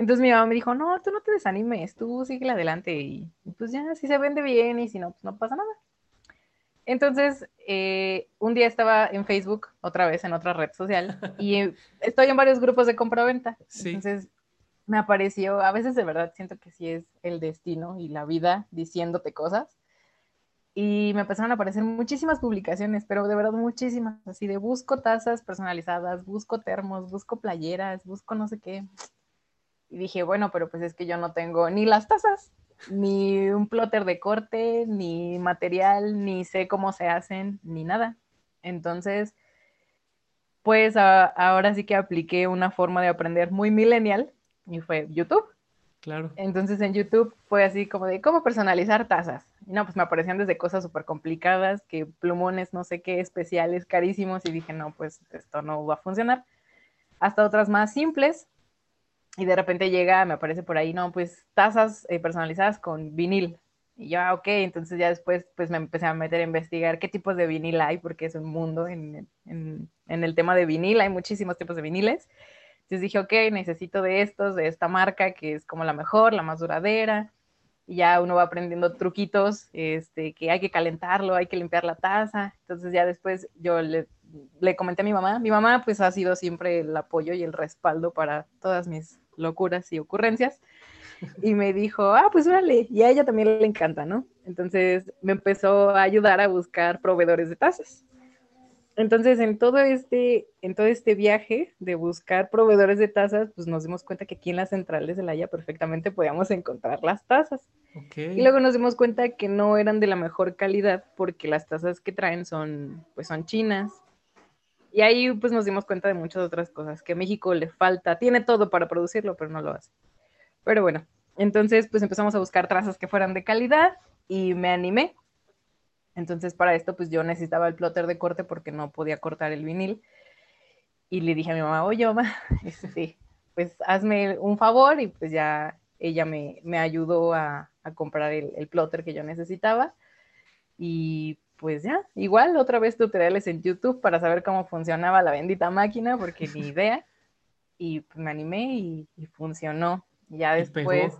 Entonces mi mamá me dijo, no, tú no te desanimes, tú sigue adelante y pues ya, si se vende bien y si no, pues no pasa nada. Entonces, eh, un día estaba en Facebook, otra vez en otra red social, y estoy en varios grupos de compra-venta. Entonces, me apareció, a veces de verdad siento que sí es el destino y la vida diciéndote cosas. Y me empezaron a aparecer muchísimas publicaciones, pero de verdad muchísimas, así de busco tazas personalizadas, busco termos, busco playeras, busco no sé qué. Y dije, bueno, pero pues es que yo no tengo ni las tazas, ni un plotter de corte, ni material, ni sé cómo se hacen, ni nada. Entonces, pues ahora sí que apliqué una forma de aprender muy millennial y fue YouTube. Claro. Entonces en YouTube fue así como de cómo personalizar tazas. Y no, pues me aparecían desde cosas súper complicadas, que plumones, no sé qué, especiales, carísimos, y dije, no, pues esto no va a funcionar. Hasta otras más simples, y de repente llega, me aparece por ahí, no, pues tazas eh, personalizadas con vinil. Y yo, ah, ok, entonces ya después pues me empecé a meter a investigar qué tipos de vinil hay, porque es un mundo en, en, en el tema de vinil, hay muchísimos tipos de viniles. Entonces dije, ok, necesito de estos, de esta marca, que es como la mejor, la más duradera. Y ya uno va aprendiendo truquitos, este, que hay que calentarlo, hay que limpiar la taza. Entonces ya después yo le, le comenté a mi mamá. Mi mamá pues ha sido siempre el apoyo y el respaldo para todas mis locuras y ocurrencias. Y me dijo, ah, pues órale, y a ella también le encanta, ¿no? Entonces me empezó a ayudar a buscar proveedores de tazas. Entonces, en todo este, en todo este viaje de buscar proveedores de tazas, pues nos dimos cuenta que aquí en las centrales de la Haya perfectamente podíamos encontrar las tazas. Y luego nos dimos cuenta que no eran de la mejor calidad porque las tazas que traen son, pues son chinas, y ahí pues nos dimos cuenta de muchas otras cosas, que México le falta, tiene todo para producirlo, pero no lo hace. Pero bueno, entonces pues empezamos a buscar trazas que fueran de calidad y me animé. Entonces para esto pues yo necesitaba el plotter de corte porque no podía cortar el vinil. Y le dije a mi mamá, oye mamá, este, pues hazme un favor y pues ya ella me, me ayudó a, a comprar el, el, plotter que yo necesitaba. Y pues ya, igual otra vez tutoriales en YouTube para saber cómo funcionaba la bendita máquina, porque ni idea. Y pues, me animé y, y funcionó. Y ya después...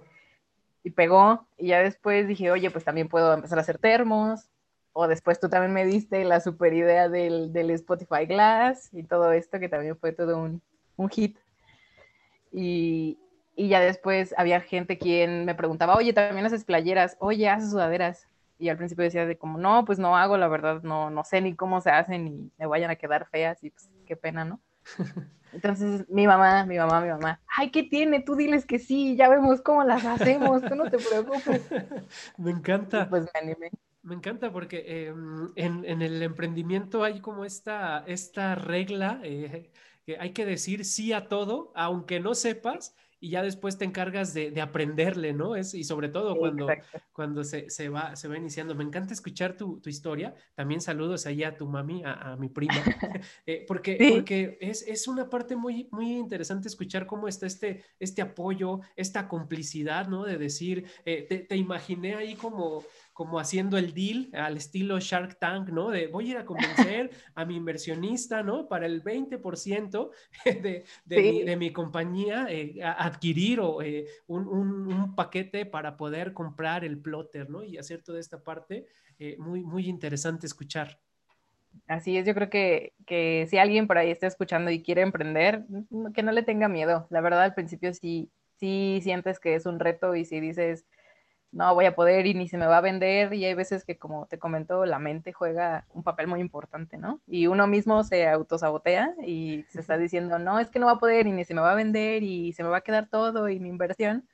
Y pegó. Y ya después dije, oye, pues también puedo empezar a hacer termos. O después tú también me diste la super idea del, del Spotify Glass y todo esto, que también fue todo un, un hit. Y, y ya después había gente quien me preguntaba, oye, también haces playeras, oye, haces sudaderas. Y al principio decía de como, no, pues no hago, la verdad, no, no sé ni cómo se hacen y me vayan a quedar feas y pues qué pena, ¿no? Entonces mi mamá, mi mamá, mi mamá, ay, ¿qué tiene? Tú diles que sí, ya vemos cómo las hacemos, tú no te preocupes. me encanta. Y pues me animé. Me encanta porque eh, en, en, el emprendimiento hay como esta, esta regla eh, que hay que decir sí a todo, aunque no sepas, y ya después te encargas de, de aprenderle, ¿no? Es, y sobre todo cuando, cuando se, se, va, se va iniciando. Me encanta escuchar tu, tu historia. También saludos ahí a tu mami, a, a mi prima, eh, porque, sí. porque es, es, una parte muy, muy interesante escuchar cómo está este, este apoyo, esta complicidad, ¿no? De decir, eh, te, te imaginé ahí como como haciendo el deal al estilo Shark Tank, ¿no? De voy a ir a convencer a mi inversionista, ¿no? Para el 20% de, de, sí. mi, de, mi, compañía eh, a adquirir o, eh, un, un, un, paquete para poder comprar el plotter, ¿no? Y hacer toda esta parte eh, muy, muy interesante escuchar. Así es, yo creo que, que si alguien por ahí está escuchando y quiere emprender, que no le tenga miedo. La verdad, al principio sí, sí sientes que es un reto y si dices, no voy a poder y ni se me va a vender y hay veces que como te comento la mente juega un papel muy importante, ¿no? Y uno mismo se autosabotea y se está diciendo, no, es que no va a poder y ni se me va a vender y se me va a quedar todo y mi inversión.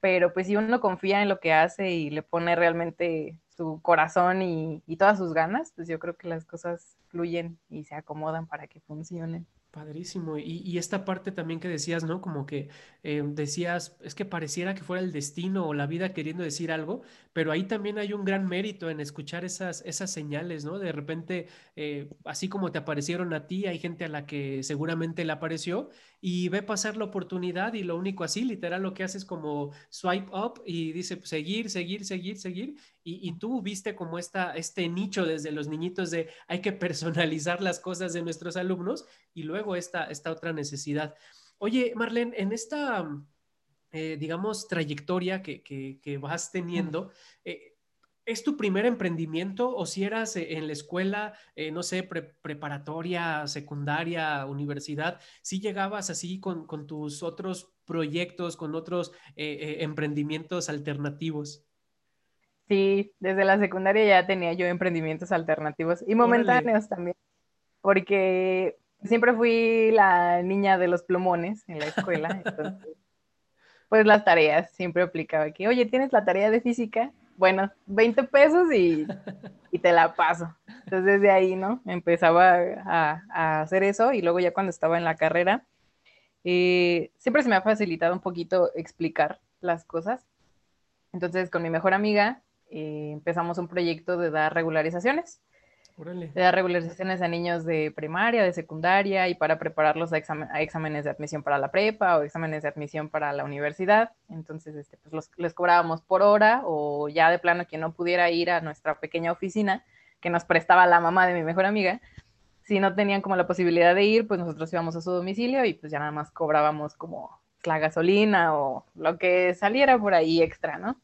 Pero pues si uno confía en lo que hace y le pone realmente su corazón y, y todas sus ganas, pues yo creo que las cosas fluyen y se acomodan para que funcionen. Padrísimo. Y, y, esta parte también que decías, ¿no? Como que eh, decías, es que pareciera que fuera el destino o la vida queriendo decir algo, pero ahí también hay un gran mérito en escuchar esas, esas señales, ¿no? De repente, eh, así como te aparecieron a ti, hay gente a la que seguramente le apareció y ve pasar la oportunidad y lo único así, literal, lo que hace es como swipe up y dice seguir, seguir, seguir, seguir. Y, y, tú viste como esta, este nicho desde los niñitos de hay que personalizar las cosas de nuestros alumnos y luego esta, esta otra necesidad. Oye, Marlene, en esta, eh, digamos, trayectoria que, que, que vas teniendo, eh, ¿Es tu primer emprendimiento o si eras eh, en la escuela, eh, no sé, pre preparatoria, secundaria, universidad, si llegabas así con, con, tus otros proyectos, con otros eh, eh, emprendimientos alternativos? Sí, desde la secundaria ya tenía yo emprendimientos alternativos y momentáneos Órale. también, porque siempre fui la niña de los plumones en la escuela, entonces, pues las tareas siempre aplicaba que, oye, ¿tienes la tarea de física? bueno, 20 pesos y, y, te la paso. Entonces desde ahí, ¿no? Empezaba a, a, hacer eso y luego ya cuando estaba en la carrera, eh, siempre se me ha facilitado un poquito explicar las cosas. Entonces con mi mejor amiga eh, empezamos un proyecto de dar regularizaciones. Órale. De dar regularizaciones a niños de primaria, de secundaria y para prepararlos a, examen, a, exámenes de admisión para la prepa o exámenes de admisión para la universidad. Entonces, este, pues los, les cobrábamos por hora o ya de plano quien no pudiera ir a nuestra pequeña oficina que nos prestaba la mamá de mi mejor amiga. Si no tenían como la posibilidad de ir, pues nosotros íbamos a su domicilio y pues ya nada más cobrábamos como la gasolina o lo que saliera por ahí extra, ¿no?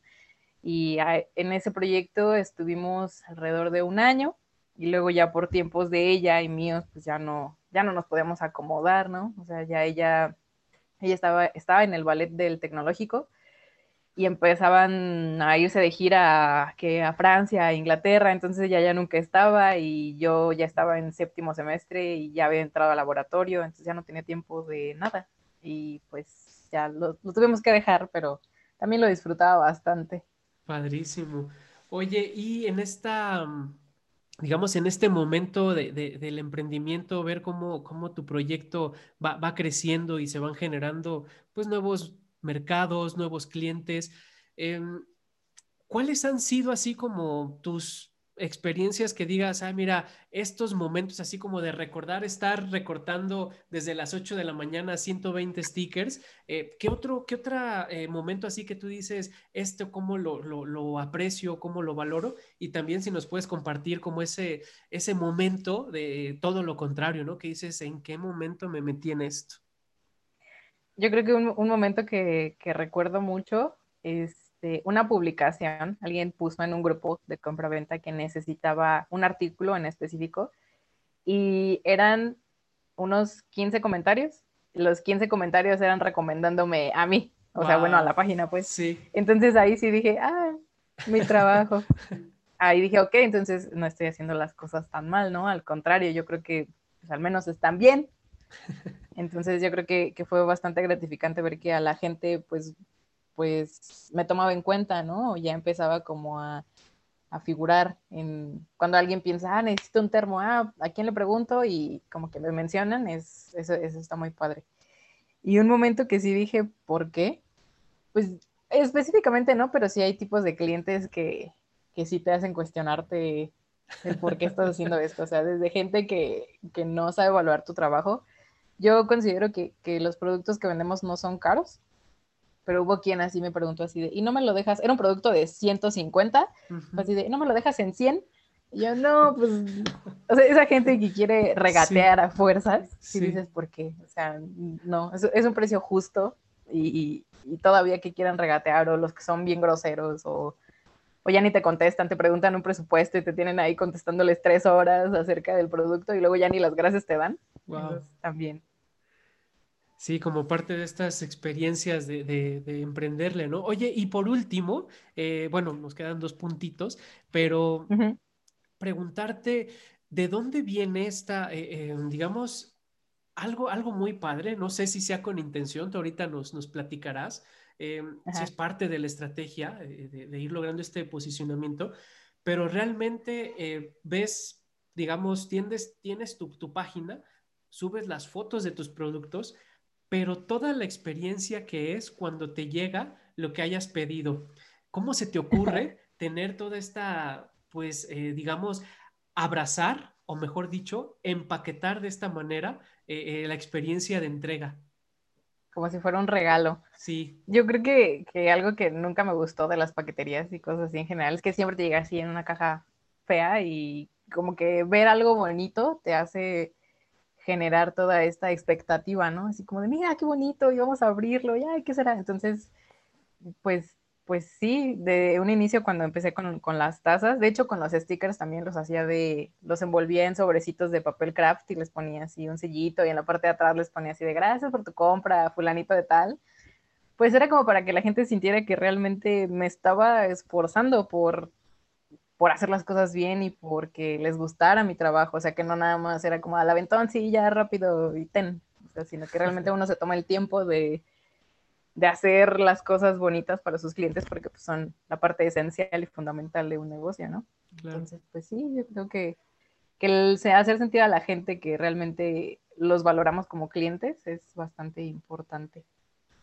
Y en ese proyecto estuvimos alrededor de un año y luego ya por tiempos de ella y míos, pues ya no, ya no nos podíamos acomodar, ¿no? O sea, ya ella, ella estaba, estaba en el ballet del tecnológico y empezaban a irse de gira que a Francia, a Inglaterra, entonces ella ya nunca estaba y yo ya estaba en séptimo semestre y ya había entrado al laboratorio, entonces ya no tenía tiempo de nada y pues ya lo, lo tuvimos que dejar, pero también lo disfrutaba bastante. Padrísimo. Oye, y en esta digamos, en este momento de, de, del emprendimiento, ver cómo, cómo tu proyecto va, va, creciendo y se van generando pues nuevos mercados, nuevos clientes. Eh, ¿Cuáles han sido así como tus, experiencias que digas, ah, mira, estos momentos así como de recordar estar recortando desde las 8 de la mañana 120 stickers, eh, ¿qué otro, qué otro eh, momento así que tú dices, esto cómo lo, lo, aprecio, cómo lo valoro? Y también si nos puedes compartir como ese, ese momento de todo lo contrario, ¿no? Que dices, ¿en qué momento me metí en esto? Yo creo que un, un momento que, que recuerdo mucho es este, una publicación, alguien puso en un grupo de compra-venta que necesitaba un artículo en específico y eran unos 15 comentarios. Los 15 comentarios eran recomendándome a mí, o sea, bueno, a la página, pues. Sí. Entonces ahí sí dije, ah, mi trabajo. ahí dije, ok, entonces no estoy haciendo las cosas tan mal, ¿no? Al contrario, yo creo que pues, al menos están bien. Entonces yo creo que, que, fue bastante gratificante ver que a la gente pues pues me tomaba en cuenta, ¿no? Ya empezaba como a, figurar en cuando alguien piensa, ah, necesito un termo, ah, ¿a quién le pregunto? Y como que me mencionan, es, eso, está muy padre. Y un momento que sí dije, ¿por qué? Pues específicamente no, pero sí hay tipos de clientes que, que sí te hacen cuestionarte el por qué estás haciendo esto. O sea, desde gente que, que no sabe evaluar tu trabajo. Yo considero que, que, los productos que vendemos no son caros pero hubo quien así me preguntó así de, ¿y no me lo dejas? Era un producto de 150, así de, ¿no me lo dejas en 100? Y yo, no, pues, o sea, esa gente que quiere regatear a fuerzas, si dices, ¿por qué? O sea, no, es, un precio justo y, todavía que quieran regatear o los que son bien groseros o, o ya ni te contestan, te preguntan un presupuesto y te tienen ahí contestándoles tres horas acerca del producto y luego ya ni las gracias te dan. Wow. también. Sí, como parte de estas experiencias de, de, emprenderle, ¿no? Oye, y por último, eh, bueno, nos quedan dos puntitos, pero preguntarte, ¿de dónde viene esta, eh, eh, digamos, algo, algo muy padre? No sé si sea con intención, tú ahorita nos, nos platicarás, si es parte de la estrategia de, ir logrando este posicionamiento, pero realmente ves, digamos, tienes, tienes tu, tu página, subes las fotos de tus productos, pero toda la experiencia que es cuando te llega lo que hayas pedido. ¿Cómo se te ocurre tener toda esta, pues, eh, digamos, abrazar, o mejor dicho, empaquetar de esta manera eh, eh, la experiencia de entrega? Como si fuera un regalo. Sí. Yo creo que, que algo que nunca me gustó de las paqueterías y cosas así en general es que siempre te llega así en una caja fea y como que ver algo bonito te hace generar toda esta expectativa, ¿no? Así como de, mira, qué bonito, y vamos a abrirlo, ya, ¿qué será? Entonces, pues, pues sí, de un inicio cuando empecé con, con, las tazas, de hecho con los stickers también los hacía de, los envolvía en sobrecitos de papel craft y les ponía así un sellito y en la parte de atrás les ponía así de gracias por tu compra, fulanito de tal. Pues era como para que la gente sintiera que realmente me estaba esforzando por por hacer las cosas bien y porque les gustara mi trabajo, o sea, que no nada más era como al aventón, sí, ya rápido y ten, o sea, sino que realmente uno se toma el tiempo de, de hacer las cosas bonitas para sus clientes porque pues, son la parte esencial y fundamental de un negocio, ¿no? Entonces, pues sí, yo creo que, que el hacer sentir a la gente que realmente los valoramos como clientes es bastante importante.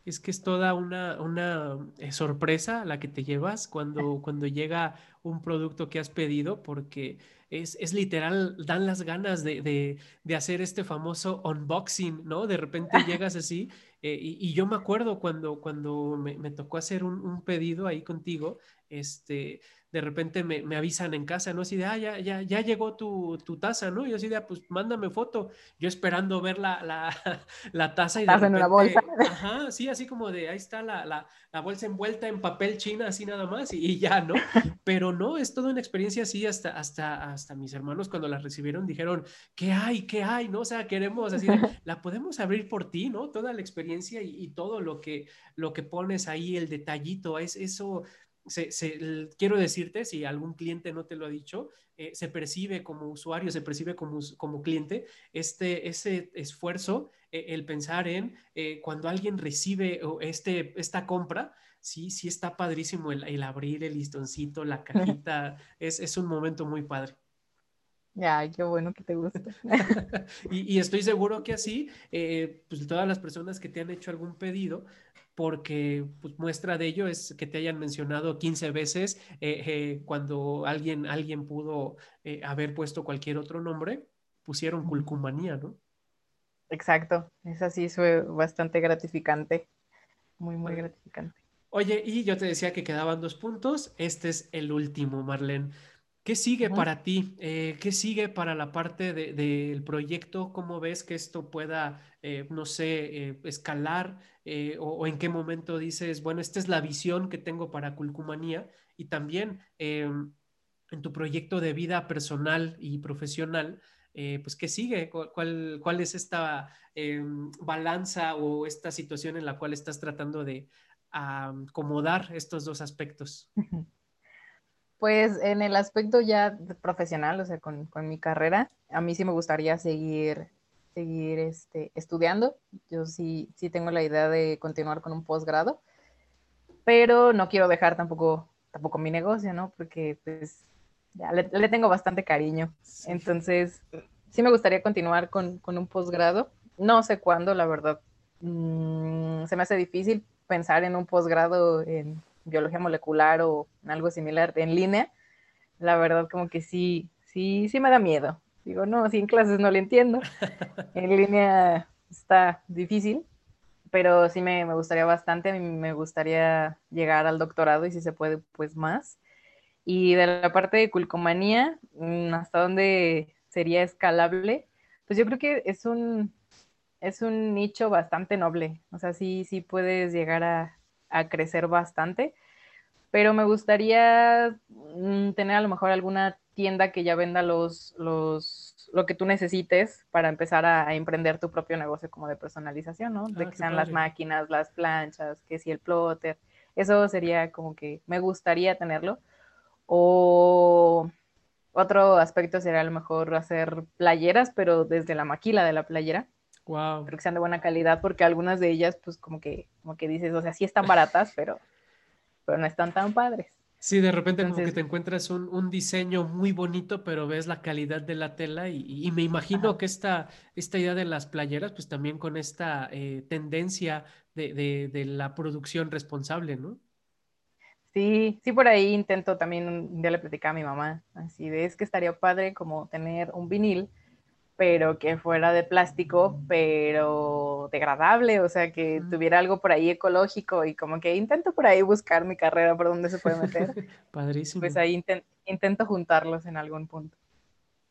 Es que es toda una, una eh, sorpresa la que te llevas cuando, cuando llega un producto que has pedido, porque es, es literal, dan las ganas de, de, de, hacer este famoso unboxing, ¿no? De repente llegas así, eh, y, y, yo me acuerdo cuando, cuando me, me tocó hacer un, un, pedido ahí contigo, este, de repente me, me, avisan en casa, ¿no? Así de, ah, ya, ya, ya llegó tu, tu taza, ¿no? Y yo así de, ah, pues mándame foto. Yo esperando ver la, la, la taza y de repente, en una bolsa. Ajá, sí, así como de, ahí está la, la, la bolsa envuelta en papel china, así nada más, y, y, ya, ¿no? Pero no, es toda una experiencia así, hasta, hasta, hasta mis hermanos cuando la recibieron dijeron, ¿qué hay? ¿Qué hay? ¿No? O sea, queremos, así de, la podemos abrir por ti, ¿no? Toda la experiencia y, y todo lo que, lo que pones ahí, el detallito, es eso se, quiero decirte, si algún cliente no te lo ha dicho, eh, se percibe como usuario, se percibe como, como cliente, este, ese esfuerzo, eh, el pensar en eh, cuando alguien recibe este, esta compra, sí, sí está padrísimo el, abrir el listoncito, la cajita, es, es un momento muy padre. Ay, qué bueno que te gusta. y, estoy seguro que así, eh, pues todas las personas que te han hecho algún pedido, porque pues, muestra de ello es que te hayan mencionado 15 veces eh, eh, cuando alguien, alguien pudo haber puesto cualquier otro nombre, pusieron Culcumanía, ¿no? Exacto, es así, fue bastante gratificante, muy, muy gratificante. Oye, y yo te decía que quedaban dos puntos, este es el último, Marlene. ¿Qué sigue para ti? Eh, ¿Qué sigue para la parte del proyecto? ¿Cómo ves que esto pueda, eh, no sé, eh, escalar? O, en qué momento dices, bueno, esta es la visión que tengo para Culcumanía? Y también en tu proyecto de vida personal y profesional, pues, ¿qué sigue? ¿Cuál, cuál es esta balanza o esta situación en la cual estás tratando de acomodar estos dos aspectos? Pues en el aspecto ya profesional, o sea, con, mi carrera, a mí sí me gustaría seguir, seguir este, estudiando. Yo sí, sí tengo la idea de continuar con un posgrado, pero no quiero dejar tampoco, tampoco mi negocio, ¿no? Porque pues ya le, tengo bastante cariño. Entonces, sí me gustaría continuar con, un posgrado. No sé cuándo, la verdad. Mm, se me hace difícil pensar en un posgrado en biología molecular o algo similar en línea, la verdad como que sí, sí, sí me da miedo. Digo, no, si en clases no le entiendo, en línea está difícil, pero sí me, gustaría bastante, a mí me gustaría llegar al doctorado y si se puede, pues más. Y de la parte de culcomanía, mm, hasta dónde sería escalable, pues yo creo que es un, es un nicho bastante noble. O sea, sí, sí puedes llegar a, a crecer bastante, pero me gustaría mm, tener a lo mejor alguna tienda que ya venda los, los, lo que tú necesites para empezar a, emprender tu propio negocio como de personalización, ¿no? De ah, que sean las máquinas, las planchas, que si el plotter, eso sería como que me gustaría tenerlo. O otro aspecto sería a lo mejor hacer playeras, pero desde la maquila de la playera. Wow. Pero que sean de buena calidad, porque algunas de ellas, pues como que, como que dices, o sea, sí están baratas, pero, pero no están tan padres. Sí, de repente como que te encuentras un, un, diseño muy bonito, pero ves la calidad de la tela y, y me imagino que esta, esta idea de las playeras, pues también con esta eh, tendencia de, de, de, la producción responsable, ¿no? Sí, sí, por ahí intento también, un día le platicaba a mi mamá, así de, es que estaría padre como tener un vinil pero que fuera de plástico, pero degradable, o sea, que tuviera algo por ahí ecológico y como que intento por ahí buscar mi carrera por dónde se puede meter. Padrísimo. Pues ahí intento juntarlos en algún punto.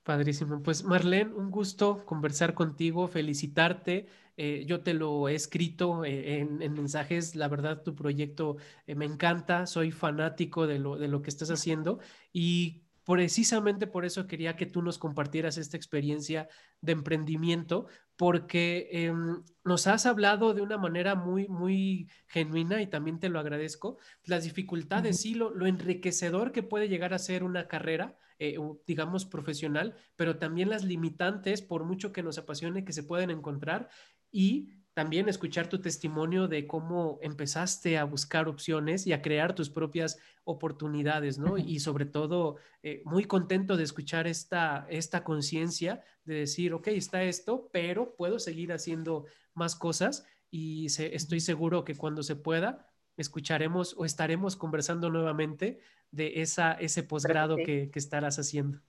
Padrísimo. Pues Marlene, un gusto conversar contigo, felicitarte. Eh, yo te lo he escrito eh, en, mensajes, la verdad tu proyecto eh, me encanta, soy fanático de lo, de lo que estás haciendo y precisamente por eso quería que tú nos compartieras esta experiencia de emprendimiento, porque em, nos has hablado de una manera muy, muy genuina y también te lo agradezco, las dificultades, y lo, enriquecedor que puede llegar a ser una carrera, eh, digamos, profesional, pero también las limitantes, por mucho que nos apasione, que se pueden encontrar y también escuchar tu testimonio de cómo empezaste a buscar opciones y a crear tus propias oportunidades, ¿no? Y sobre todo, eh, muy contento de escuchar esta, esta conciencia de decir, ok, está esto, pero puedo seguir haciendo más cosas y estoy seguro que cuando se pueda, escucharemos o estaremos conversando nuevamente de esa, ese posgrado que estarás haciendo.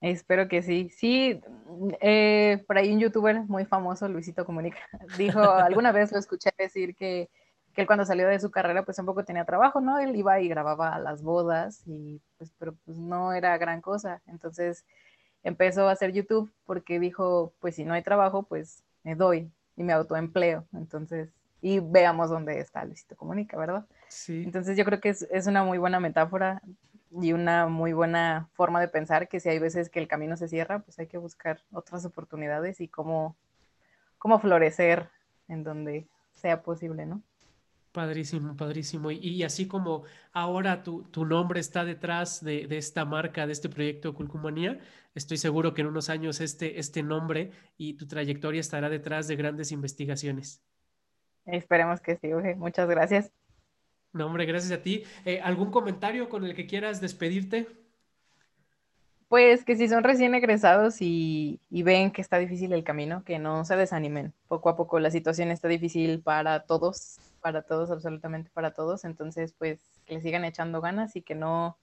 Espero que sí. Sí, eh, por ahí un youtuber muy famoso, Luisito Comunica, dijo, alguna vez lo escuché decir que, que, él cuando salió de su carrera pues un poco tenía trabajo, ¿no? Él iba y grababa las bodas, y pues, pero pues no era gran cosa. Entonces empezó a hacer YouTube porque dijo, pues si no hay trabajo, pues me doy y me autoempleo. Entonces, y veamos dónde está Luisito Comunica, ¿verdad? Sí. Entonces yo creo que es, es una muy buena metáfora y una muy buena forma de pensar que si hay veces que el camino se cierra, pues hay que buscar otras oportunidades y cómo, cómo florecer en donde sea posible, ¿no? Padrísimo, padrísimo. Y, así como ahora tu, tu nombre está detrás de, de, esta marca, de este proyecto Culcumanía, estoy seguro que en unos años este, este nombre y tu trayectoria estará detrás de grandes investigaciones. Esperemos que sí, Muchas gracias. No, hombre, gracias a ti. Eh, ¿Algún comentario con el que quieras despedirte? Pues que si son recién egresados y, y, ven que está difícil el camino, que no se desanimen. Poco a poco la situación está difícil para todos, para todos, absolutamente para todos. Entonces, pues que le sigan echando ganas y que no,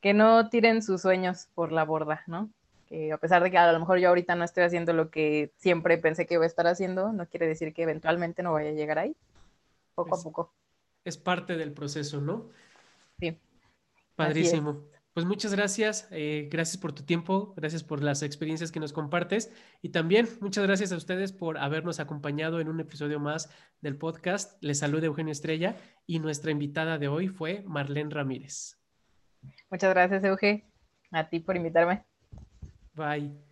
que no tiren sus sueños por la borda, ¿no? Que a pesar de que a lo mejor yo ahorita no estoy haciendo lo que siempre pensé que iba a estar haciendo, no quiere decir que eventualmente no vaya a llegar ahí. Poco a poco. Es parte del proceso, ¿no? Sí. Padrísimo. Pues muchas gracias, eh, gracias por tu tiempo, gracias por las experiencias que nos compartes y también muchas gracias a ustedes por habernos acompañado en un episodio más del podcast. Les saluda Eugenio Estrella y nuestra invitada de hoy fue Marlene Ramírez. Muchas gracias, Euge, a ti por invitarme. Bye.